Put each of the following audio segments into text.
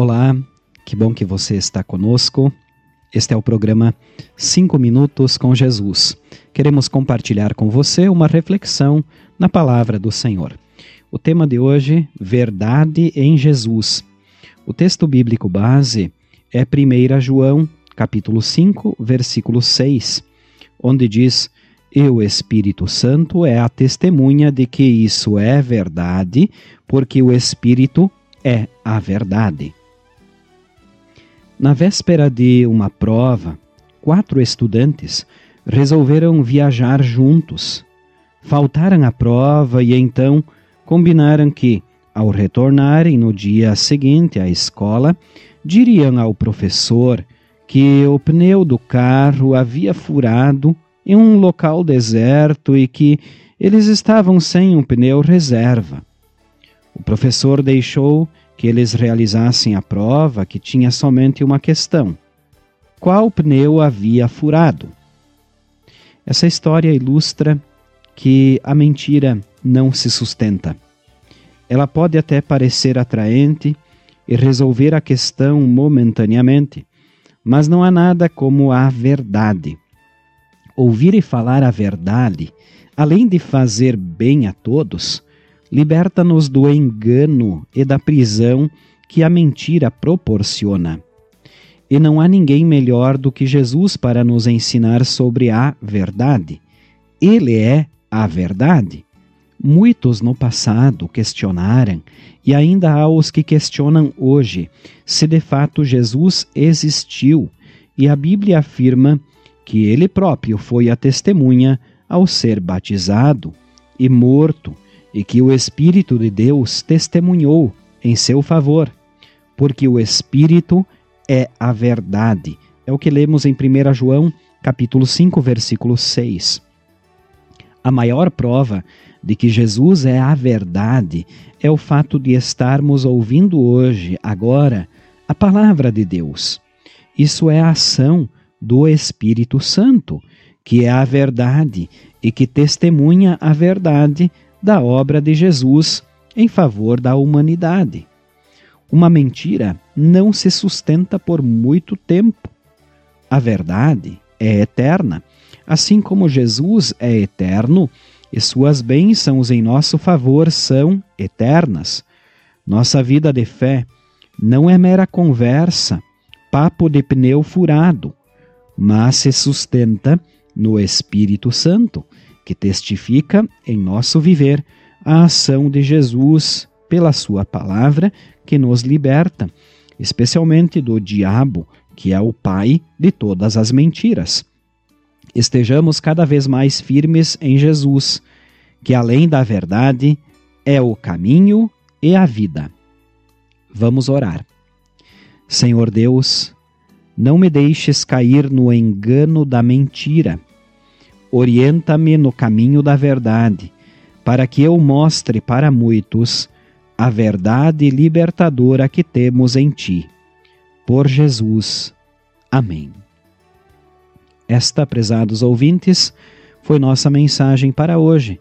Olá, que bom que você está conosco. Este é o programa 5 Minutos com Jesus. Queremos compartilhar com você uma reflexão na palavra do Senhor. O tema de hoje, Verdade em Jesus. O texto bíblico base é 1 João, capítulo 5, versículo 6, onde diz: E o Espírito Santo é a testemunha de que isso é verdade, porque o Espírito é a verdade. Na véspera de uma prova, quatro estudantes resolveram viajar juntos. Faltaram à prova e então combinaram que, ao retornarem no dia seguinte à escola, diriam ao professor que o pneu do carro havia furado em um local deserto e que eles estavam sem um pneu reserva. O professor deixou que eles realizassem a prova que tinha somente uma questão: qual pneu havia furado? Essa história ilustra que a mentira não se sustenta. Ela pode até parecer atraente e resolver a questão momentaneamente, mas não há nada como a verdade. Ouvir e falar a verdade, além de fazer bem a todos, liberta-nos do engano e da prisão que a mentira proporciona. E não há ninguém melhor do que Jesus para nos ensinar sobre a verdade. Ele é a verdade. Muitos no passado questionaram, e ainda há os que questionam hoje, se de fato Jesus existiu, e a Bíblia afirma que ele próprio foi a testemunha ao ser batizado e morto e que o Espírito de Deus testemunhou em seu favor, porque o Espírito é a verdade. É o que lemos em 1 João, capítulo 5, versículo 6. A maior prova de que Jesus é a verdade é o fato de estarmos ouvindo hoje, agora, a palavra de Deus. Isso é a ação do Espírito Santo, que é a verdade e que testemunha a verdade da obra de Jesus em favor da humanidade. Uma mentira não se sustenta por muito tempo. A verdade é eterna, assim como Jesus é eterno e suas bênçãos em nosso favor são eternas. Nossa vida de fé não é mera conversa, papo de pneu furado, mas se sustenta no Espírito Santo que testifica em nosso viver a ação de Jesus pela Sua palavra que nos liberta, especialmente do diabo, que é o pai de todas as mentiras. Estejamos cada vez mais firmes em Jesus, que além da verdade é o caminho e a vida. Vamos orar. Senhor Deus, não me deixes cair no engano da mentira orienta-me no caminho da verdade, para que eu mostre para muitos a verdade libertadora que temos em ti. Por Jesus. Amém. Esta, prezados ouvintes, foi nossa mensagem para hoje.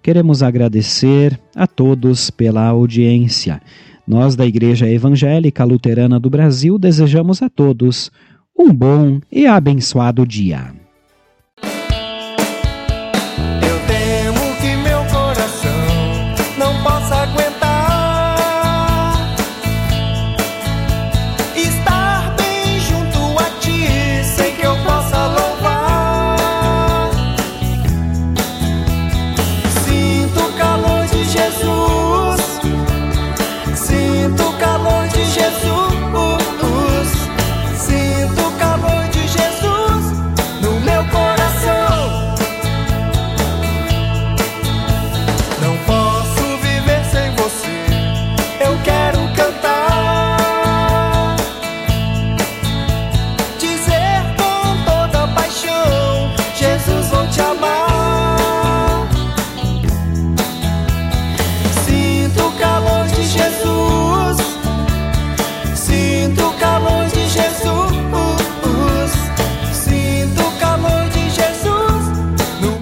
Queremos agradecer a todos pela audiência. Nós, da Igreja Evangélica Luterana do Brasil, desejamos a todos um bom e abençoado dia.